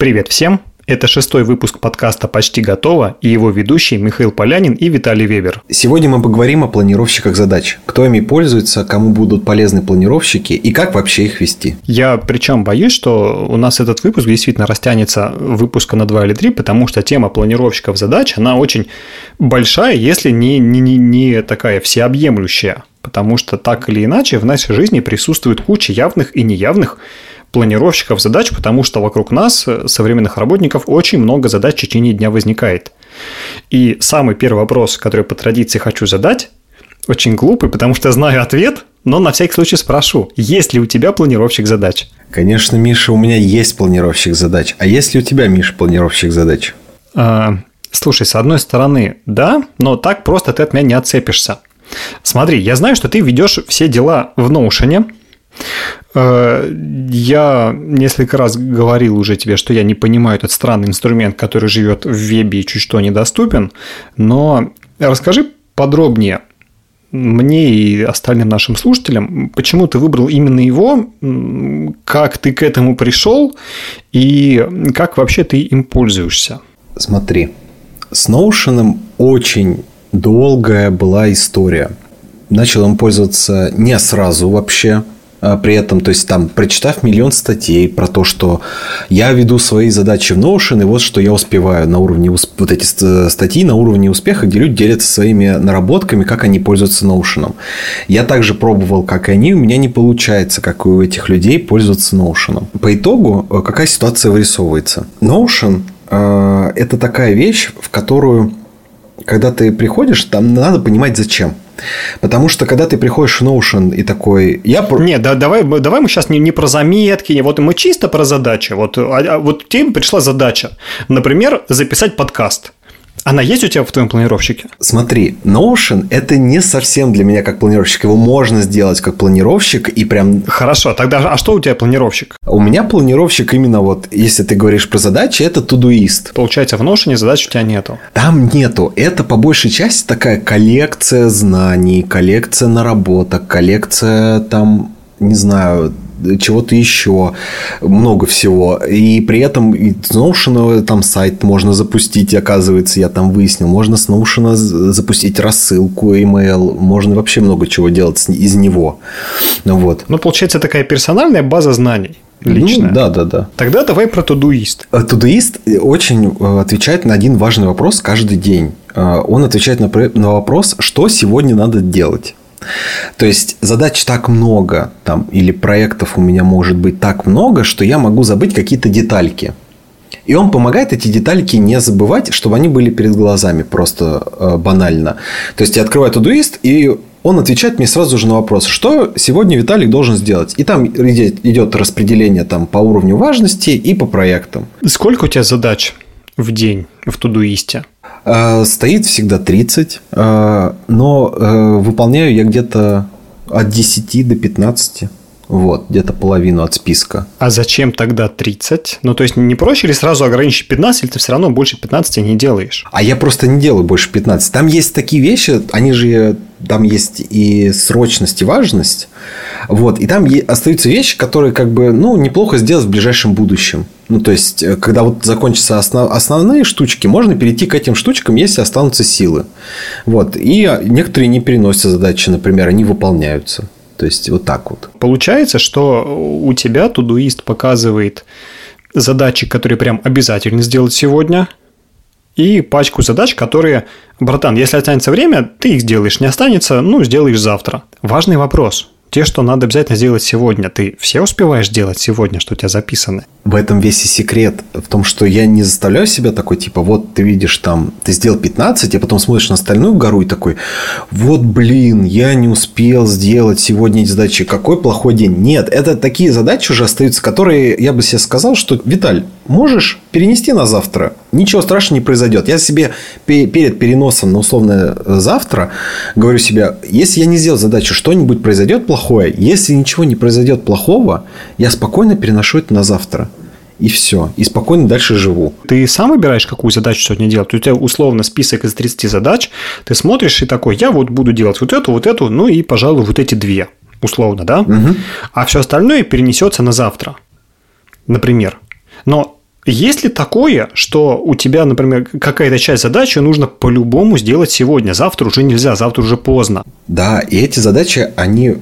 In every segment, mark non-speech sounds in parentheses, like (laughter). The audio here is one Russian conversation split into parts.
Привет всем! Это шестой выпуск подкаста «Почти готово» и его ведущие Михаил Полянин и Виталий Вебер. Сегодня мы поговорим о планировщиках задач. Кто ими пользуется, кому будут полезны планировщики и как вообще их вести. Я причем боюсь, что у нас этот выпуск действительно растянется выпуска на два или три, потому что тема планировщиков задач, она очень большая, если не, не, не, не такая всеобъемлющая. Потому что так или иначе в нашей жизни присутствует куча явных и неявных планировщиков задач, потому что вокруг нас, э, современных работников, очень много задач в течение дня возникает. И самый первый вопрос, который по традиции хочу задать, очень глупый, потому что знаю ответ, но на всякий случай спрошу, есть ли у тебя планировщик задач? Конечно, Миша, у меня есть планировщик задач. А есть ли у тебя, Миша, планировщик задач? А, слушай, с одной стороны, да, но так просто ты от меня не отцепишься. Смотри, я знаю, что ты ведешь все дела в Notion, я несколько раз говорил уже тебе, что я не понимаю этот странный инструмент, который живет в вебе и чуть что недоступен, но расскажи подробнее мне и остальным нашим слушателям, почему ты выбрал именно его, как ты к этому пришел и как вообще ты им пользуешься. Смотри, с Notion очень долгая была история. Начал им пользоваться не сразу вообще, при этом, то есть там, прочитав миллион статей про то, что я веду свои задачи в Notion, и вот что я успеваю на уровне, вот эти статьи на уровне успеха, где люди делятся своими наработками, как они пользуются Notion. Я также пробовал, как и они, у меня не получается, как у этих людей, пользоваться Notion. По итогу, э, какая ситуация вырисовывается? Notion э, – это такая вещь, в которую, когда ты приходишь, там надо понимать, зачем. Потому что когда ты приходишь в Notion и такой... Я... Нет, да, давай, давай мы сейчас не, не про заметки, не, вот мы чисто про задачи. Вот, а, а вот тебе пришла задача, например, записать подкаст. Она есть у тебя в твоем планировщике? Смотри, Notion это не совсем для меня как планировщик. Его можно сделать как планировщик и прям... Хорошо, тогда а что у тебя планировщик? У меня планировщик именно вот, если ты говоришь про задачи, это Todoist. Получается, в Notion задач у тебя нету? Там нету. Это по большей части такая коллекция знаний, коллекция наработок, коллекция там не знаю, чего-то еще, много всего. И при этом с Notion там сайт можно запустить, оказывается, я там выяснил. Можно с Notion запустить рассылку, email, можно вообще много чего делать из него. Вот. Ну, получается, такая персональная база знаний личная. Ну, да, да, да. Тогда давай про Todoist. Todoist очень э, отвечает на один важный вопрос каждый день. Э, он отвечает на, на вопрос, что сегодня надо делать. То есть задач так много, там, или проектов у меня может быть так много, что я могу забыть какие-то детальки. И он помогает эти детальки не забывать, чтобы они были перед глазами просто э, банально. То есть я открываю Todoist, и он отвечает мне сразу же на вопрос, что сегодня Виталик должен сделать. И там идет распределение там, по уровню важности и по проектам. Сколько у тебя задач в день в Тудуисте? Э, стоит всегда 30, э, но э, выполняю я где-то от 10 до 15. Вот, где-то половину от списка. А зачем тогда 30? Ну, то есть, не проще ли сразу ограничить 15, или ты все равно больше 15 не делаешь? А я просто не делаю больше 15. Там есть такие вещи, они же, там есть и срочность, и важность. Вот, и там остаются вещи, которые, как бы, ну, неплохо сделать в ближайшем будущем. Ну, то есть, э, когда вот закончатся основ... основные штучки, можно перейти к этим штучкам, если останутся силы. Вот. И некоторые не переносят задачи, например, они выполняются. То есть, вот так вот. Получается, что у тебя тудуист показывает задачи, которые прям обязательно сделать сегодня, и пачку задач, которые, братан, если останется время, ты их сделаешь, не останется, ну, сделаешь завтра. Важный вопрос те, что надо обязательно сделать сегодня, ты все успеваешь делать сегодня, что у тебя записаны? В этом весь и секрет. В том, что я не заставляю себя такой, типа, вот ты видишь там, ты сделал 15, а потом смотришь на остальную гору и такой, вот блин, я не успел сделать сегодня эти задачи, какой плохой день. Нет, это такие задачи уже остаются, которые я бы себе сказал, что, Виталь, можешь перенести на завтра, ничего страшного не произойдет. Я себе перед переносом на условное завтра говорю себе, если я не сделал задачу, что-нибудь произойдет плохое. Если ничего не произойдет плохого, я спокойно переношу это на завтра. И все. И спокойно дальше живу. Ты сам выбираешь, какую задачу сегодня делать? У тебя условно список из 30 задач. Ты смотришь и такой, я вот буду делать вот эту, вот эту, ну и, пожалуй, вот эти две. Условно, да? Угу. А все остальное перенесется на завтра. Например. Но Есть ли такое, что у тебя, например, какая-то часть задачи нужно по-любому сделать сегодня, завтра уже нельзя, завтра уже поздно? Да, и эти задачи, они,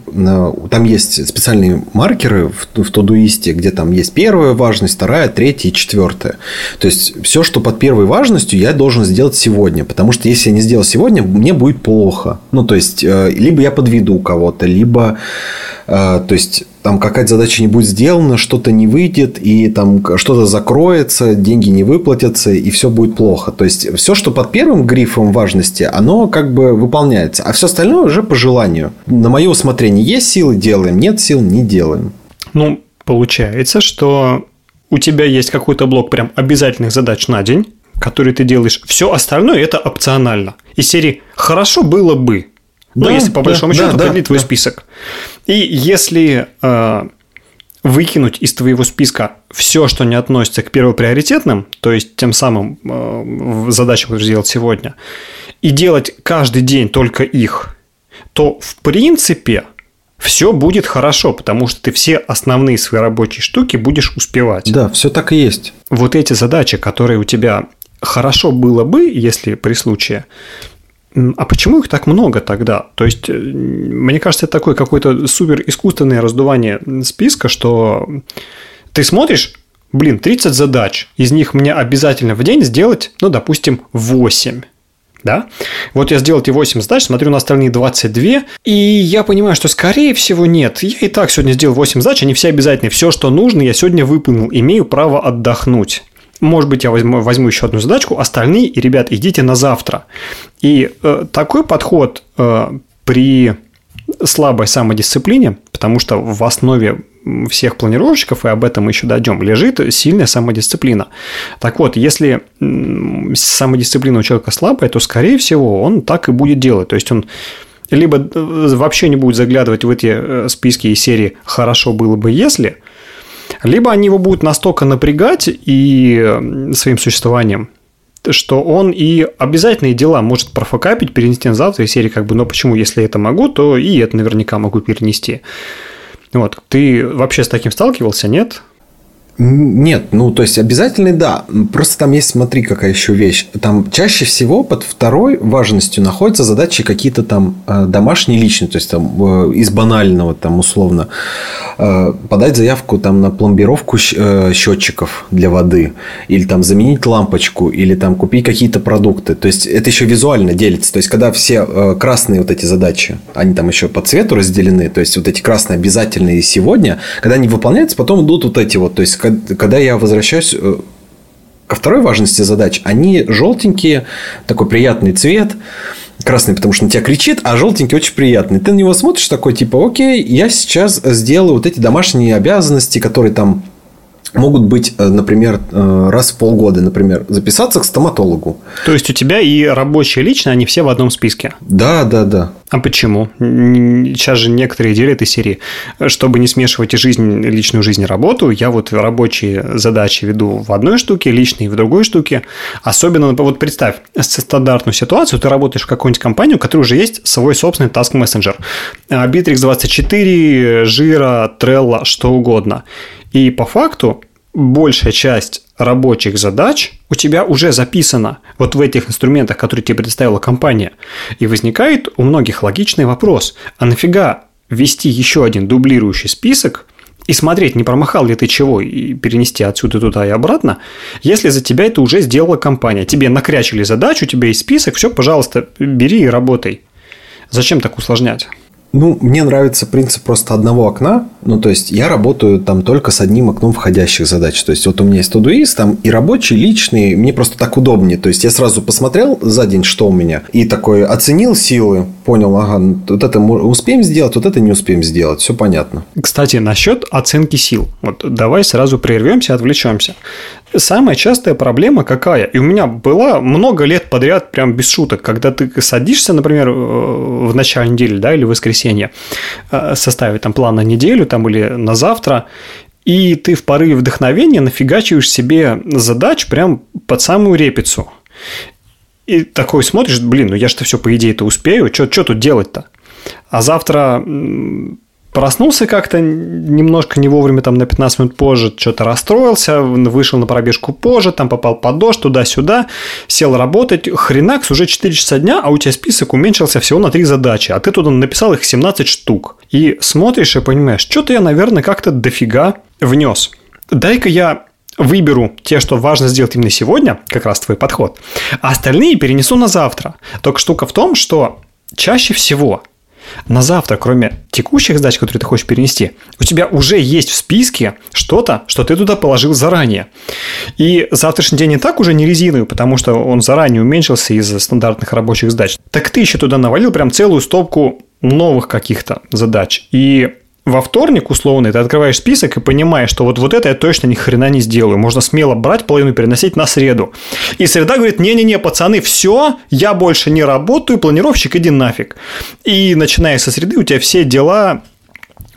там есть специальные маркеры в, в Тодуисте, где там есть первая важность, вторая, третья и четвертая. То есть, все, что под первой важностью, я должен сделать сегодня, потому что если я не сделал сегодня, мне будет плохо. Ну, то есть, э, либо я подведу кого-то, либо, э, то есть, там какая-то задача не будет сделана, что-то не выйдет, и там что-то закроется, деньги не выплатятся, и все будет плохо. То есть, все, что под первым грифом важности, оно как бы выполняется, а все остальное уже по желанию. На мое усмотрение есть силы – делаем, нет сил – не делаем. Ну, получается, что у тебя есть какой-то блок прям обязательных задач на день, который ты делаешь. Все остальное это опционально. Из серии «хорошо было бы», ну, да, если по большому да, счету да, продлить да, твой да. список. И если э, выкинуть из твоего списка все, что не относится к первоприоритетным, то есть тем самым э, задачам, которые сделать сегодня, и делать каждый день только их, то в принципе все будет хорошо, потому что ты все основные свои рабочие штуки будешь успевать. Да, все так и есть. Вот эти задачи, которые у тебя хорошо было бы, если при случае, а почему их так много тогда? То есть, э, мне кажется, это такое какое-то супер искусственное раздувание списка, что ты смотришь, блин, 30 задач, из них мне обязательно в день сделать, ну, допустим, 8. Да? Вот я сделал эти 8 задач, смотрю на остальные 22, и я понимаю, что скорее всего нет. Я и так сегодня сделал 8 задач, они все обязательные. Все, что нужно, я сегодня выполнил. Имею право отдохнуть. Может быть, я возьму, возьму еще одну задачку, остальные, и, ребят, идите на завтра. И э, такой подход э, при слабой самодисциплине, потому что в основе всех планировщиков, и об этом мы еще дойдем, лежит сильная самодисциплина. Так вот, если самодисциплина у человека слабая, то, скорее всего, он так и будет делать. То есть, он либо э, вообще не будет заглядывать в эти э, списки и серии «хорошо было бы, если», либо они его будут настолько напрягать и своим существованием, что он и обязательные дела может профокапить, перенести на завтра, и серии как бы, но почему, если это могу, то и это наверняка могу перенести. Вот, ты вообще с таким сталкивался, нет? Нет, ну то есть обязательный да. Просто там есть, смотри, какая еще вещь. Там чаще всего под второй важностью находятся задачи какие-то там э, домашние личные, то есть там э, из банального там условно э, подать заявку там на пломбировку счетчиков для воды или там заменить лампочку или там купить какие-то продукты. То есть это еще визуально делится. То есть когда все красные вот эти задачи, они там еще по цвету разделены, то есть вот эти красные обязательные сегодня, когда они выполняются, потом идут вот эти вот, то есть когда я возвращаюсь э, ко второй важности задач, они желтенькие, такой приятный цвет, красный, потому что на тебя кричит, а желтенький очень приятный. Ты на него смотришь такой, типа, окей, я сейчас сделаю вот эти домашние обязанности, которые там могут быть, э, например, э, раз в полгода, например, записаться к стоматологу. То есть у тебя и рабочие лично, они все в одном списке? Да, да, да. А почему? Сейчас же некоторые делят из серии, чтобы не смешивать и жизнь, личную жизнь и работу, я вот рабочие задачи веду в одной штуке, личные в другой штуке. Особенно, вот представь стандартную ситуацию, ты работаешь в какую-нибудь компанию, у которой уже есть свой собственный task messenger. Bittrex 24, Jira, Trello, что угодно. И по факту большая часть рабочих задач у тебя уже записана вот в этих инструментах, которые тебе предоставила компания. И возникает у многих логичный вопрос, а нафига ввести еще один дублирующий список и смотреть, не промахал ли ты чего, и перенести отсюда туда и обратно, если за тебя это уже сделала компания. Тебе накрячили задачу, у тебя есть список, все, пожалуйста, бери и работай. Зачем так усложнять? Ну, мне нравится принцип просто одного окна. Ну, то есть, я работаю там только с одним окном входящих задач. То есть, вот у меня есть Todoist, там и рабочий, и личный. Мне просто так удобнее. То есть, я сразу посмотрел за день, что у меня. И такой оценил силы. Понял, ага, вот это успеем сделать, вот это не успеем сделать. Все понятно. Кстати, насчет оценки сил. Вот давай сразу прервемся, отвлечемся. Самая частая проблема какая? И у меня была много лет подряд, прям без шуток, когда ты садишься, например, в начале недели, да, или в воскресенье, э, составить там план на неделю там, или на завтра, и ты в порыве вдохновения нафигачиваешь себе задач прям под самую репицу. И такой смотришь, блин, ну я же-то все по идее-то успею, что тут делать-то? А завтра проснулся как-то немножко не вовремя, там на 15 минут позже, что-то расстроился, вышел на пробежку позже, там попал под дождь, туда-сюда, сел работать, хренакс, уже 4 часа дня, а у тебя список уменьшился всего на 3 задачи, а ты туда написал их 17 штук. И смотришь и понимаешь, что-то я, наверное, как-то дофига внес. Дай-ка я выберу те, что важно сделать именно сегодня, как раз твой подход, а остальные перенесу на завтра. Только штука в том, что чаще всего на завтра, кроме текущих задач, которые ты хочешь перенести, у тебя уже есть в списке что-то, что ты туда положил заранее. И завтрашний день и так уже не резиновый, потому что он заранее уменьшился из стандартных рабочих задач. Так ты еще туда навалил прям целую стопку новых каких-то задач. И во вторник, условно, ты открываешь список и понимаешь, что вот, вот это я точно ни хрена не сделаю. Можно смело брать половину переносить на среду. И среда говорит, не-не-не, пацаны, все, я больше не работаю, планировщик, иди нафиг. И начиная со среды у тебя все дела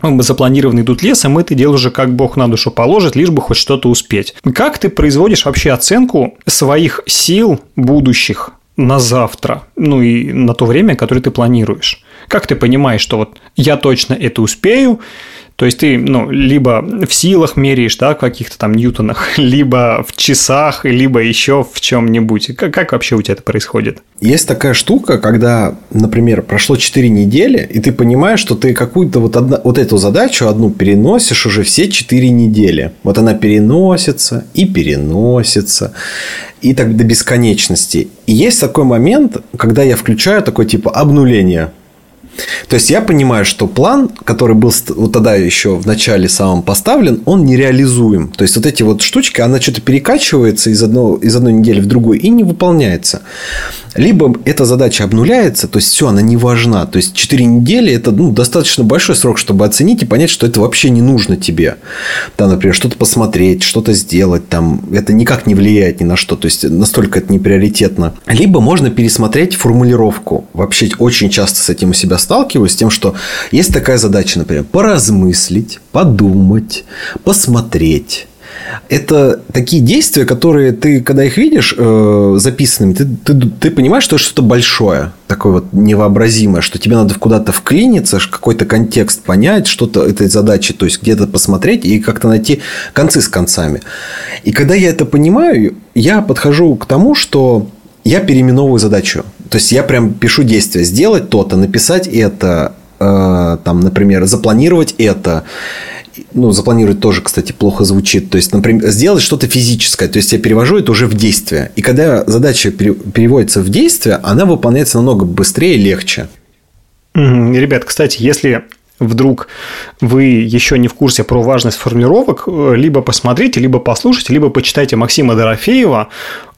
запланированы идут лесом, и ты делаешь уже как бог на душу положит, лишь бы хоть что-то успеть. Как ты производишь вообще оценку своих сил будущих на завтра, ну и на то время, которое ты планируешь. Как ты понимаешь, что вот я точно это успею, то есть ты, ну, либо в силах меряешь, да, в каких-то там ньютонах, (laughs) либо в часах, либо еще в чем-нибудь. Как, как вообще у тебя это происходит? Есть такая штука, когда, например, прошло 4 недели, и ты понимаешь, что ты какую-то вот, одна, вот эту задачу одну переносишь уже все 4 недели. Вот она переносится и переносится. И так до бесконечности. И есть такой момент, когда я включаю такое типа обнуление то есть я понимаю, что план, который был вот тогда еще в начале самом поставлен, он нереализуем. То есть вот эти вот штучки, она что-то перекачивается из, одного, из одной недели в другую и не выполняется. Либо эта задача обнуляется, то есть все, она не важна. То есть 4 недели это ну, достаточно большой срок, чтобы оценить и понять, что это вообще не нужно тебе. Там, например, что-то посмотреть, что-то сделать, там, это никак не влияет ни на что. То есть настолько это не приоритетно. Либо можно пересмотреть формулировку. Вообще очень часто с этим у себя сталкиваюсь, с тем, что есть такая задача, например, поразмыслить, подумать, посмотреть это такие действия, которые ты, когда их видишь э, записанными, ты, ты, ты понимаешь, что это что-то большое, такое вот невообразимое, что тебе надо куда-то вклиниться, какой-то контекст понять, что-то этой задачи, то есть где-то посмотреть и как-то найти концы с концами. И когда я это понимаю, я подхожу к тому, что я переименовываю задачу. То есть я прям пишу действие, сделать то-то, написать это, э, там, например, запланировать это ну, запланировать тоже, кстати, плохо звучит. То есть, например, сделать что-то физическое. То есть, я перевожу это уже в действие. И когда задача переводится в действие, она выполняется намного быстрее и легче. Ребят, кстати, если вдруг вы еще не в курсе про важность формулировок, э, либо посмотрите, либо послушайте, либо почитайте Максима Дорофеева.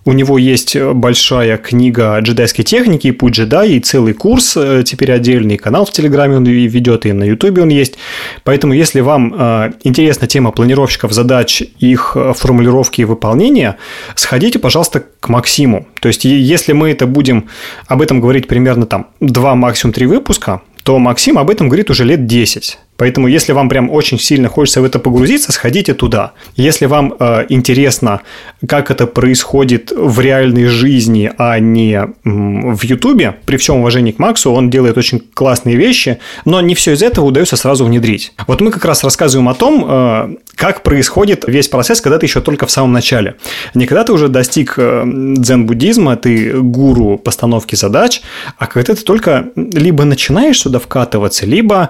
У него есть большая книга джедайской техники, путь джедая, и целый курс, э, теперь отдельный канал в Телеграме он ведет, и на Ютубе он есть. Поэтому, если вам э, интересна тема планировщиков задач, их формулировки и выполнения, сходите, пожалуйста, к Максиму. То есть, если мы это будем об этом говорить примерно там 2, максимум 3 выпуска, то Максим об этом говорит уже лет 10. Поэтому, если вам прям очень сильно хочется в это погрузиться, сходите туда. Если вам э, интересно, как это происходит в реальной жизни, а не м, в Ютубе, при всем уважении к Максу, он делает очень классные вещи, но не все из этого удается сразу внедрить. Вот мы как раз рассказываем о том, э, как происходит весь процесс, когда ты еще только в самом начале. Не когда ты уже достиг э, дзен-буддизма, ты гуру постановки задач, а когда ты только либо начинаешь сюда вкатываться, либо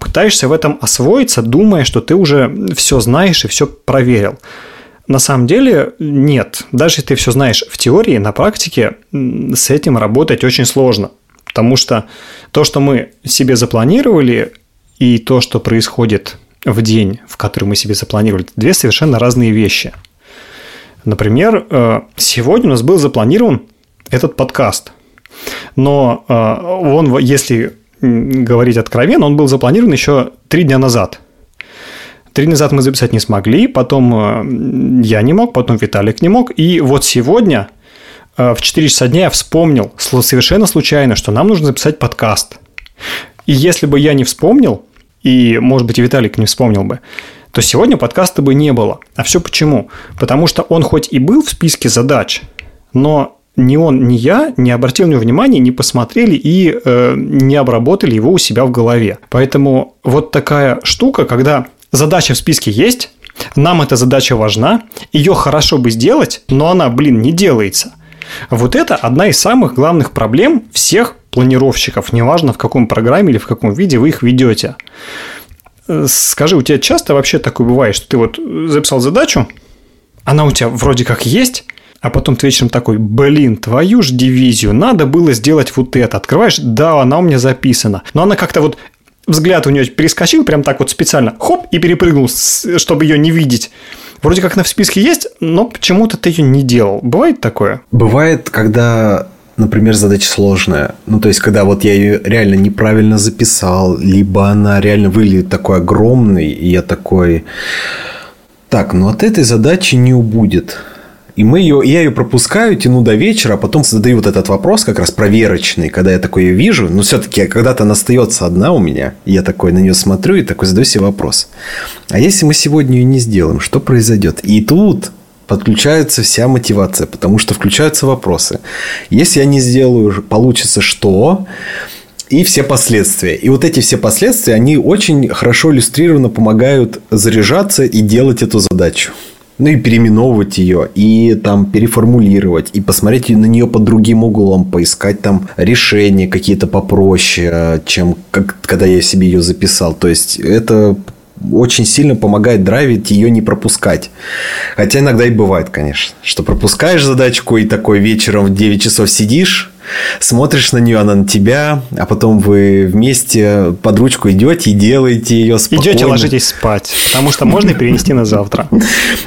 пытаешься в этом освоиться, думая, что ты уже все знаешь и все проверил. На самом деле нет. Даже если ты все знаешь в теории, на практике с этим работать очень сложно. Потому что то, что мы себе запланировали, и то, что происходит в день, в который мы себе запланировали, это две совершенно разные вещи. Например, э, сегодня у нас был запланирован этот подкаст. Но э, он, если говорить откровенно, он был запланирован еще три дня назад. Три дня назад мы записать не смогли, потом э, я не мог, потом Виталик не мог. И вот сегодня э, в 4 часа дня я вспомнил совершенно случайно, что нам нужно записать подкаст. И если бы я не вспомнил, и, может быть, и Виталик не вспомнил бы, то сегодня подкаста бы не было. А все почему? Потому что он хоть и был в списке задач, но ни он, ни я не обратили на него внимания, не посмотрели и э, не обработали его у себя в голове. Поэтому вот такая штука, когда задача в списке есть, нам эта задача важна, ее хорошо бы сделать, но она, блин, не делается. Вот это одна из самых главных проблем всех планировщиков, неважно в каком программе или в каком виде вы их ведете. Скажи, у тебя часто вообще такое бывает, что ты вот записал задачу, она у тебя вроде как есть, а потом ты вечером такой, блин, твою ж дивизию, надо было сделать вот это. Открываешь, да, она у меня записана. Но она как-то вот взгляд у нее перескочил прям так вот специально, хоп, и перепрыгнул, чтобы ее не видеть. Вроде как она в списке есть, но почему-то ты ее не делал. Бывает такое? Бывает, когда например, задача сложная. Ну, то есть, когда вот я ее реально неправильно записал, либо она реально выглядит такой огромной, и я такой... Так, ну от этой задачи не убудет. И мы ее, я ее пропускаю, тяну до вечера, а потом задаю вот этот вопрос, как раз проверочный, когда я такой ее вижу. Но все-таки когда-то она остается одна у меня, я такой на нее смотрю и такой задаю себе вопрос. А если мы сегодня ее не сделаем, что произойдет? И тут подключается вся мотивация, потому что включаются вопросы. Если я не сделаю, получится что? и все последствия. И вот эти все последствия, они очень хорошо иллюстрированно помогают заряжаться и делать эту задачу ну и переименовывать ее, и там переформулировать, и посмотреть на нее под другим углом, поискать там решения какие-то попроще, чем как, когда я себе ее записал. То есть это очень сильно помогает драйвить ее не пропускать. Хотя иногда и бывает, конечно, что пропускаешь задачку и такой вечером в 9 часов сидишь, смотришь на нее, она на тебя, а потом вы вместе под ручку идете и делаете ее спокойно. Идете, ложитесь спать, потому что можно перенести на завтра.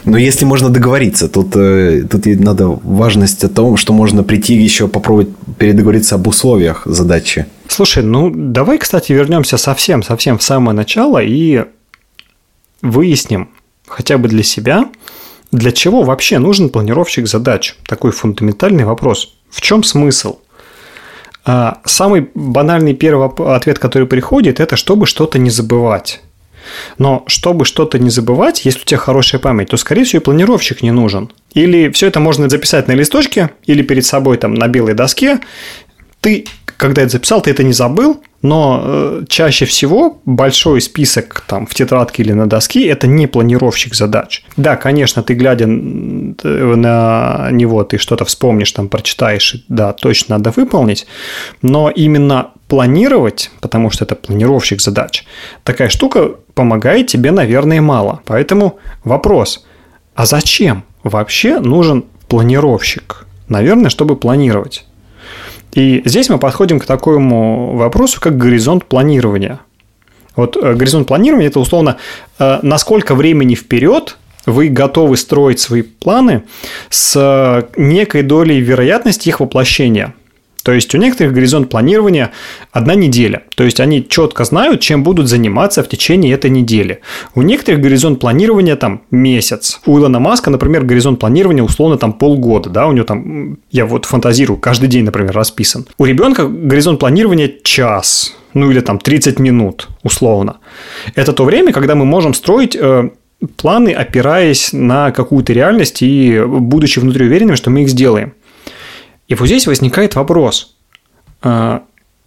Но если можно договориться, тут, э, тут надо важность о том, что можно прийти еще попробовать передоговориться об условиях задачи. Слушай, ну давай, кстати, вернемся совсем-совсем в самое начало и выясним хотя бы для себя, для чего вообще нужен планировщик задач? Такой фундаментальный вопрос. В чем смысл? А, самый банальный первый ответ, который приходит, это чтобы что-то не забывать. Но чтобы что-то не забывать, если у тебя хорошая память, то, скорее всего, и планировщик не нужен. Или все это можно записать на листочке, или перед собой там на белой доске. Ты когда это записал, ты это не забыл, но э, чаще всего большой список там в тетрадке или на доске – это не планировщик задач. Да, конечно, ты глядя на него, ты что-то вспомнишь, там прочитаешь, да, точно надо выполнить, но именно планировать, потому что это планировщик задач, такая штука помогает тебе, наверное, мало. Поэтому вопрос, а зачем вообще нужен планировщик? Наверное, чтобы планировать. И здесь мы подходим к такому вопросу, как горизонт планирования. Вот э, горизонт планирования – это условно, э, насколько времени вперед вы готовы строить свои планы с э, некой долей вероятности их воплощения – то есть у некоторых горизонт планирования одна неделя. То есть они четко знают, чем будут заниматься в течение этой недели. У некоторых горизонт планирования там месяц. У Илона Маска, например, горизонт планирования условно там полгода. Да, у него там, я вот фантазирую, каждый день, например, расписан. У ребенка горизонт планирования час. Ну или там 30 минут, условно. Это то время, когда мы можем строить э, планы, опираясь на какую-то реальность и будучи внутри уверенными, что мы их сделаем. И вот здесь возникает вопрос, а,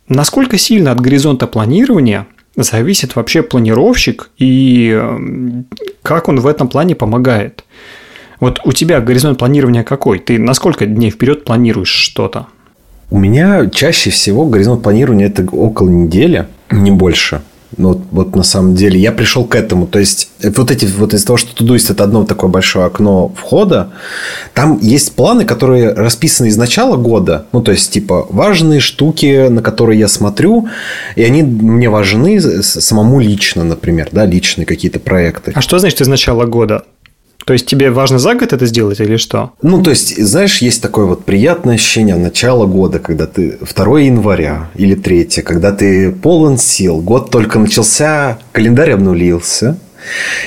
насколько сильно от горизонта планирования зависит вообще планировщик и как он в этом плане помогает? Вот у тебя горизонт планирования какой? Ты на сколько дней вперед планируешь что-то? У меня чаще всего горизонт планирования это около недели, не больше. Ну, вот, вот на самом деле я пришел к этому. То есть, вот эти вот из-за того, что Тудуист это одно такое большое окно входа, там есть планы, которые расписаны из начала года. Ну, то есть, типа, важные штуки, на которые я смотрю, и они мне важны самому лично, например, да, личные какие-то проекты. А что значит из начала года? То есть тебе важно за год это сделать или что? Ну, то есть, знаешь, есть такое вот приятное ощущение начала года, когда ты 2 января или 3, когда ты полон сил, год только начался, календарь обнулился,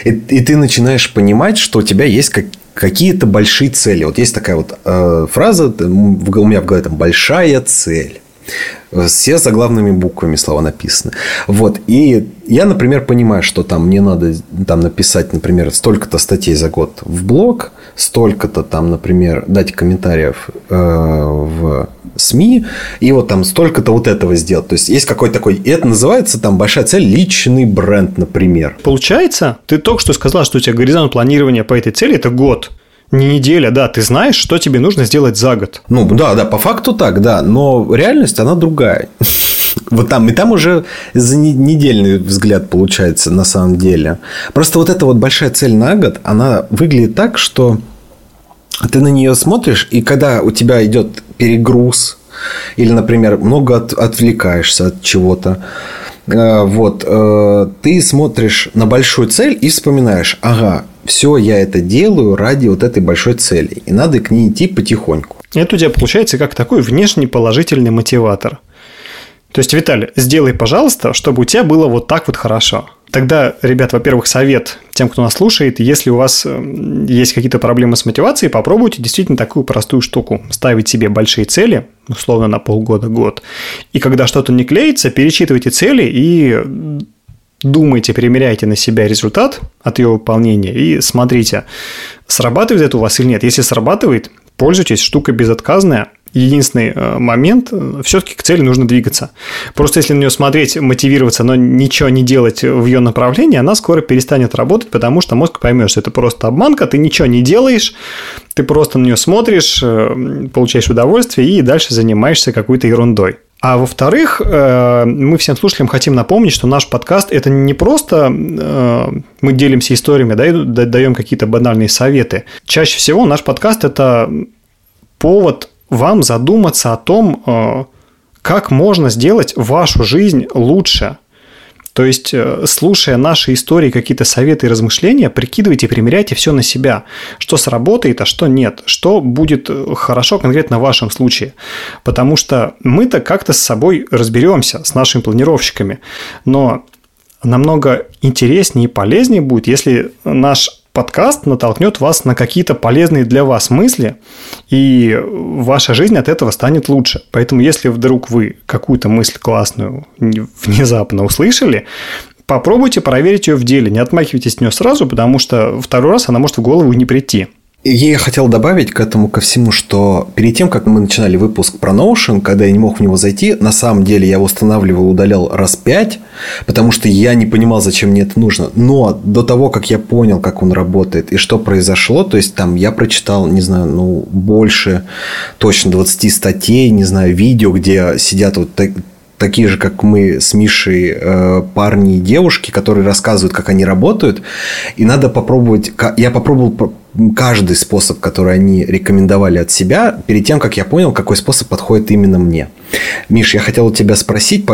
и, и ты начинаешь понимать, что у тебя есть как, какие-то большие цели. Вот есть такая вот э, фраза, у меня в голове там большая цель. Все заглавными буквами слова написаны. Вот. И я, например, понимаю, что там мне надо там написать, например, столько-то статей за год в блог, столько-то там, например, дать комментариев э, в СМИ, и вот там столько-то вот этого сделать. То есть, есть какой-то такой... И это называется там большая цель личный бренд, например. Получается, ты только что сказал, что у тебя горизонт планирования по этой цели – это год не неделя, да, ты знаешь, что тебе нужно сделать за год. Ну, да, да, по факту так, да, но реальность, она другая. (laughs) Вот там, и там уже за недельный взгляд получается на самом деле. Просто вот эта вот большая цель на год, она выглядит так, что ты на нее смотришь, и когда у тебя идет перегруз, или, например, много от, отвлекаешься от чего-то, э, вот, э, ты смотришь на большую цель и вспоминаешь, ага, все, я это делаю ради вот этой большой цели, и надо к ней идти потихоньку. Это у тебя получается как такой внешний положительный мотиватор. То есть, Виталий, сделай, пожалуйста, чтобы у тебя было вот так вот хорошо. Тогда, ребят, во-первых, совет тем, кто нас слушает, если у вас есть какие-то проблемы с мотивацией, попробуйте действительно такую простую штуку. Ставить себе большие цели, условно на полгода, год. И когда что-то не клеится, перечитывайте цели и думайте, примеряйте на себя результат от ее выполнения и смотрите, срабатывает это у вас или нет. Если срабатывает, пользуйтесь, штука безотказная, единственный э, момент, э, все-таки к цели нужно двигаться. Просто если на нее смотреть, мотивироваться, но ничего не делать в ее направлении, она скоро перестанет работать, потому что мозг поймет, что это просто обманка, ты ничего не делаешь, ты просто на нее смотришь, э, получаешь удовольствие и дальше занимаешься какой-то ерундой. А во-вторых, мы всем слушателям хотим напомнить, что наш подкаст – это не просто мы делимся историями, да, даем какие-то банальные советы. Чаще всего наш подкаст – это повод вам задуматься о том, э, как можно сделать вашу жизнь лучше. То есть, э, слушая наши истории, какие-то советы и размышления, прикидывайте, примеряйте все на себя. Что сработает, а что нет. Что будет э, хорошо конкретно в вашем случае. Потому что мы-то как-то с собой разберемся, с нашими планировщиками. Но намного интереснее и полезнее будет, если наш подкаст натолкнет вас на какие-то полезные для вас мысли, и ваша жизнь от этого станет лучше. Поэтому, если вдруг вы какую-то мысль классную внезапно услышали, попробуйте проверить ее в деле. Не отмахивайтесь от нее сразу, потому что второй раз она может в голову не прийти. Я хотел добавить к этому ко всему, что перед тем, как мы начинали выпуск про Notion, когда я не мог в него зайти, на самом деле я его устанавливал, удалял раз пять, потому что я не понимал, зачем мне это нужно. Но до того, как я понял, как он работает и что произошло, то есть там я прочитал, не знаю, ну, больше точно 20 статей, не знаю, видео, где сидят вот такие же, как мы с Мишей, э, парни и девушки, которые рассказывают, как они работают. И надо попробовать... Я попробовал каждый способ, который они рекомендовали от себя, перед тем, как я понял, какой способ подходит именно мне. Миш, я хотел у тебя спросить,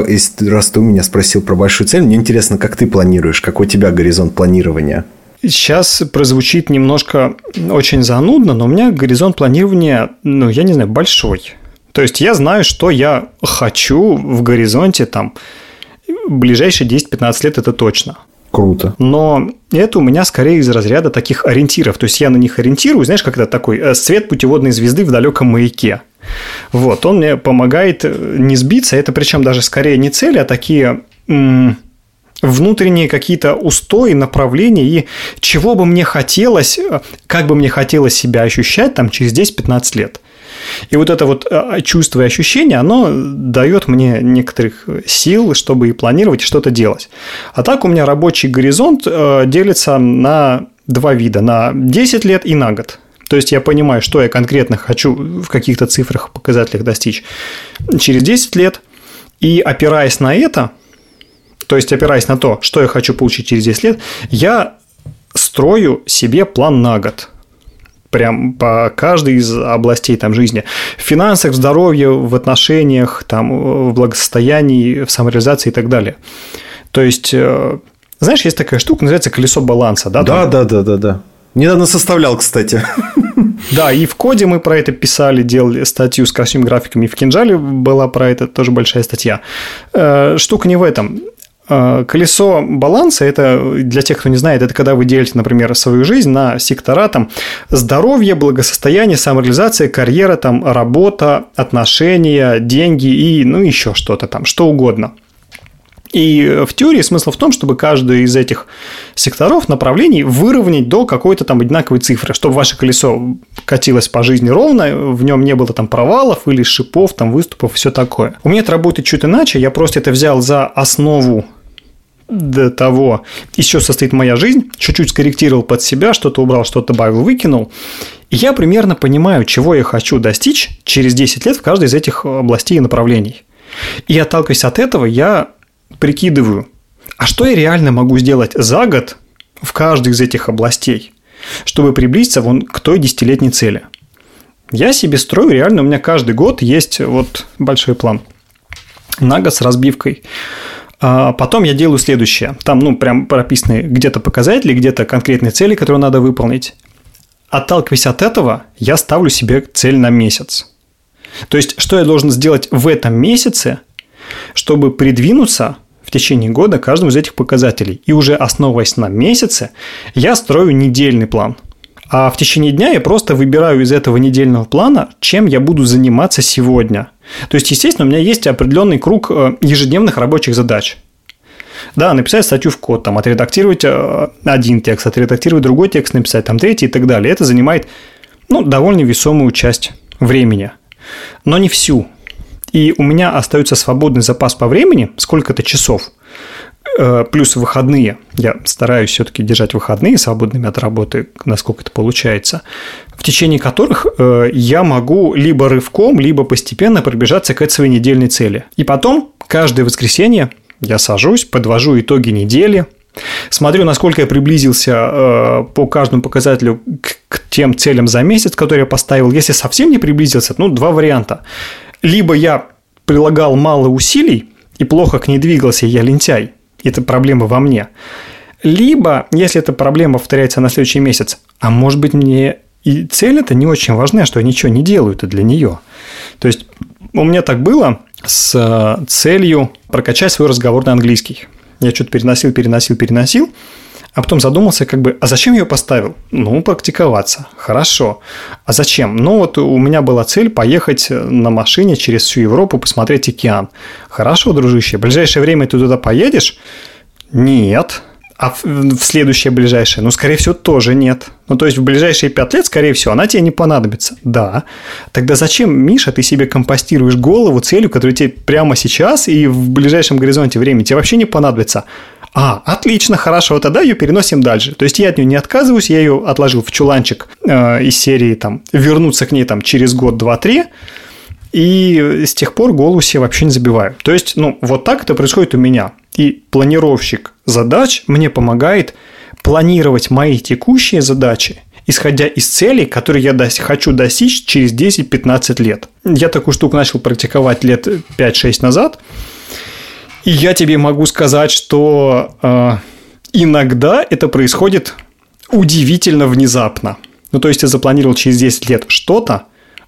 раз ты у меня спросил про большую цель, мне интересно, как ты планируешь, какой у тебя горизонт планирования? Сейчас прозвучит немножко очень занудно, но у меня горизонт планирования, ну, я не знаю, большой. То есть я знаю, что я хочу в горизонте там ближайшие 10-15 лет, это точно. Круто. Но это у меня скорее из разряда таких ориентиров. То есть я на них ориентирую, знаешь, как это такой э, свет путеводной звезды в далеком маяке. Вот, он мне помогает э, не сбиться. Это причем даже скорее не цели, а такие внутренние какие-то устои, направления и чего бы мне хотелось, э, как бы мне хотелось себя ощущать там через 10-15 лет. И вот это вот а, чувство и ощущение, оно дает мне некоторых сил, чтобы и планировать, и что-то делать. А так у меня рабочий горизонт э, делится на два вида, на 10 лет и на год. То есть я понимаю, что я конкретно хочу в каких-то цифрах, показателях достичь через 10 лет, и опираясь на это, то есть опираясь на то, что я хочу получить через 10 лет, я строю себе план на год прям по каждой из областей там, жизни. В финансах, в здоровье, в отношениях, там, в благосостоянии, в самореализации и так далее. То есть, э, знаешь, есть такая штука, называется колесо баланса. Да, да, да, да, да, да. Недавно составлял, кстати. Да, и в коде мы про это писали, делали статью с красивыми графиками. В Кинжале была про это тоже большая статья. Э, штука не в этом. Э, колесо баланса – это, для тех, кто не знает, это когда вы делите, например, свою жизнь на сектора там, здоровье, благосостояние, самореализация, карьера, там, работа, отношения, деньги и ну, еще что-то там, что угодно. И в теории смысл в том, чтобы каждый из этих секторов, направлений выровнять до какой-то там одинаковой цифры, чтобы ваше колесо катилось по жизни ровно, в нем не было там провалов или шипов, там выступов, все такое. У меня это работает чуть иначе, я просто это взял за основу до того, из чего состоит моя жизнь, чуть-чуть скорректировал под себя, что-то убрал, что-то добавил, выкинул. И я примерно понимаю, чего я хочу достичь через 10 лет в каждой из этих областей и направлений. И отталкиваясь от этого, я прикидываю, а что я реально могу сделать за год в каждой из этих областей, чтобы приблизиться вон к той десятилетней цели. Я себе строю реально, у меня каждый год есть вот большой план на год с разбивкой. А потом я делаю следующее. Там, ну, прям прописаны где-то показатели, где-то конкретные цели, которые надо выполнить. Отталкиваясь от этого, я ставлю себе цель на месяц. То есть, что я должен сделать в этом месяце, чтобы придвинуться в течение года каждому из этих показателей. И уже основываясь на месяце, я строю недельный план. А в течение дня я просто выбираю из этого недельного плана, чем я буду заниматься сегодня. То есть, естественно, у меня есть определенный круг э, ежедневных рабочих задач. Да, написать статью в код, там, отредактировать э, один текст, отредактировать другой текст, написать там третий и так далее. Это занимает ну, довольно весомую часть времени. Но не всю и у меня остается свободный запас по времени, сколько-то часов, плюс выходные. Я стараюсь все-таки держать выходные свободными от работы, насколько это получается, в течение которых э, я могу либо рывком, либо постепенно пробежаться к этой своей недельной цели. И потом каждое воскресенье я сажусь, подвожу итоги недели, Смотрю, насколько я приблизился э, по каждому показателю к, к тем целям за месяц, которые я поставил. Если совсем не приблизился, ну, два варианта либо я прилагал мало усилий и плохо к ней двигался, я лентяй, это проблема во мне, либо, если эта проблема повторяется на следующий месяц, а может быть мне и цель это не очень важна, что я ничего не делаю это для нее. То есть у меня так было с э, целью прокачать свой разговорный английский. Я что-то переносил, переносил, переносил, а потом задумался, как бы, а зачем я ее поставил? Ну, практиковаться. Хорошо. А зачем? Ну, вот у меня была цель поехать на машине через всю Европу, посмотреть океан. Хорошо, дружище. В ближайшее время ты туда поедешь? Нет. А в следующее ближайшее? Ну, скорее всего, тоже нет. Ну, то есть, в ближайшие пять лет, скорее всего, она тебе не понадобится. Да. Тогда зачем, Миша, ты себе компостируешь голову целью, которая тебе прямо сейчас и в ближайшем горизонте времени тебе вообще не понадобится? А, отлично, хорошо, тогда ее переносим дальше. То есть я от нее не отказываюсь, я ее отложил в чуланчик э, из серии там вернуться к ней там через год, два, три. И с тех пор голову себе вообще не забиваю. То есть, ну, вот так это происходит у меня. И планировщик задач мне помогает планировать мои текущие задачи, исходя из целей, которые я хочу достичь через 10-15 лет. Я такую штуку начал практиковать лет 5-6 назад – и я тебе могу сказать, что э, иногда это происходит удивительно внезапно. Ну, то есть, ты запланировал через 10 лет что-то,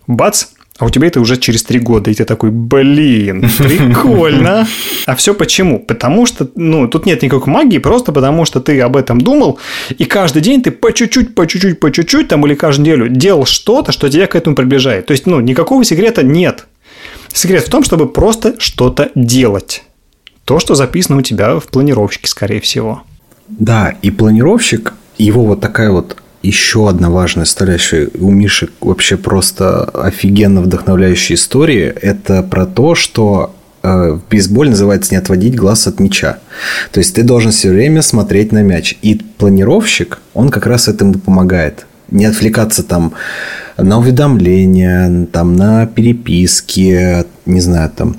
бац, а у тебя это уже через 3 года. И ты такой, блин, (laughs) прикольно. А все почему? Потому что, ну, тут нет никакой магии, просто потому что ты об этом думал, и каждый день ты по чуть-чуть, по чуть-чуть, по чуть-чуть, там, или каждую неделю делал что-то, что тебя к этому приближает. То есть, ну, никакого секрета нет. Секрет в том, чтобы просто что-то делать то, что записано у тебя в планировщике, скорее всего. Да, и планировщик, его вот такая вот еще одна важная составляющая у Миши вообще просто офигенно вдохновляющая история. Это про то, что э, в бейсболе называется не отводить глаз от мяча. То есть ты должен все время смотреть на мяч. И планировщик, он как раз этому помогает. Не отвлекаться там на уведомления, там, на переписки, не знаю, там,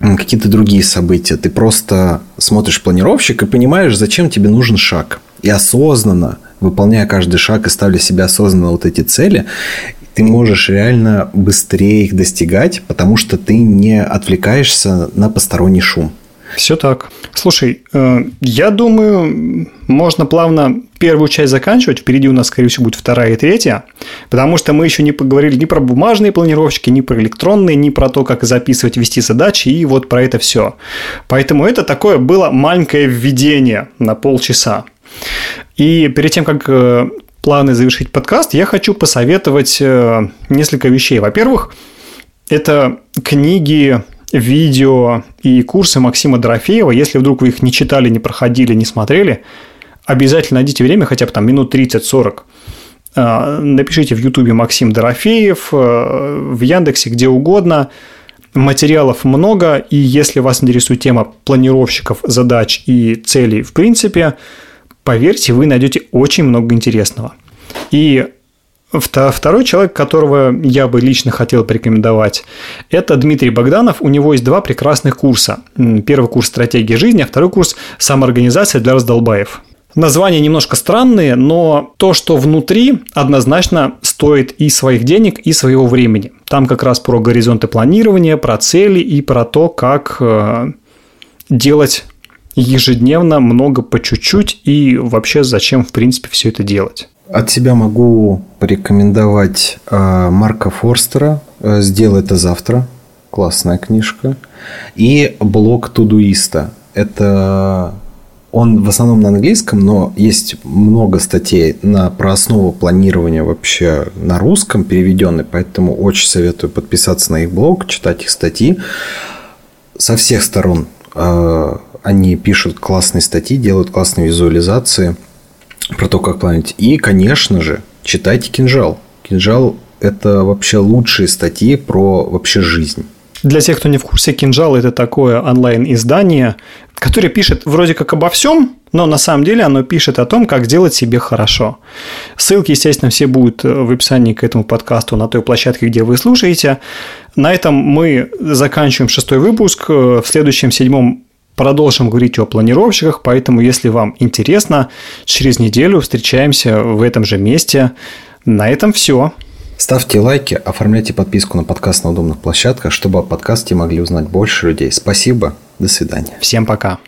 какие-то другие события. Ты просто смотришь планировщик и понимаешь, зачем тебе нужен шаг. И осознанно, выполняя каждый шаг и ставля себе осознанно вот эти цели, ты можешь реально быстрее их достигать, потому что ты не отвлекаешься на посторонний шум. Все так. Слушай, э, я думаю, можно плавно первую часть заканчивать. Впереди у нас, скорее всего, будет вторая и третья. Потому что мы еще не поговорили ни про бумажные планировщики, ни про электронные, ни про то, как записывать, вести задачи, и вот про это все. Поэтому это такое было маленькое введение на полчаса. И перед тем, как э, планы завершить подкаст, я хочу посоветовать э, несколько вещей. Во-первых, это книги видео и курсы Максима Дорофеева. Если вдруг вы их не читали, не проходили, не смотрели, обязательно найдите время, хотя бы там минут 30-40. А, напишите в Ютубе Максим Дорофеев, э, в Яндексе, где угодно. Материалов много, и если вас интересует тема планировщиков, задач и целей в принципе, поверьте, вы найдете очень много интересного. И Второй человек, которого я бы лично хотел порекомендовать, это Дмитрий Богданов. У него есть два прекрасных курса. Первый курс «Стратегия жизни», а второй курс «Самоорганизация для раздолбаев». Названия немножко странные, но то, что внутри, однозначно стоит и своих денег, и своего времени. Там как раз про горизонты планирования, про цели и про то, как э, делать ежедневно много по чуть-чуть и вообще зачем, в принципе, все это делать. От себя могу порекомендовать э, Марка Форстера э, «Сделай это завтра». Классная книжка. И блог Тудуиста. Это он в основном на английском, но есть много статей на, про основу планирования вообще на русском переведенной, поэтому очень советую подписаться на их блог, читать их статьи. Со всех сторон э, они пишут классные статьи, делают классные визуализации – про то, как планить. И, конечно же, читайте «Кинжал». «Кинжал» – это вообще лучшие статьи про вообще жизнь. Для тех, кто не в курсе, «Кинжал» – это такое онлайн-издание, которое пишет вроде как обо всем, но на самом деле оно пишет о том, как сделать себе хорошо. Ссылки, естественно, все будут в описании к этому подкасту на той площадке, где вы слушаете. На этом мы заканчиваем шестой выпуск. В следующем седьмом продолжим говорить о планировщиках, поэтому, если вам интересно, через неделю встречаемся в этом же месте. На этом все. Ставьте лайки, оформляйте подписку на подкаст на удобных площадках, чтобы о подкасте могли узнать больше людей. Спасибо, до свидания. Всем пока.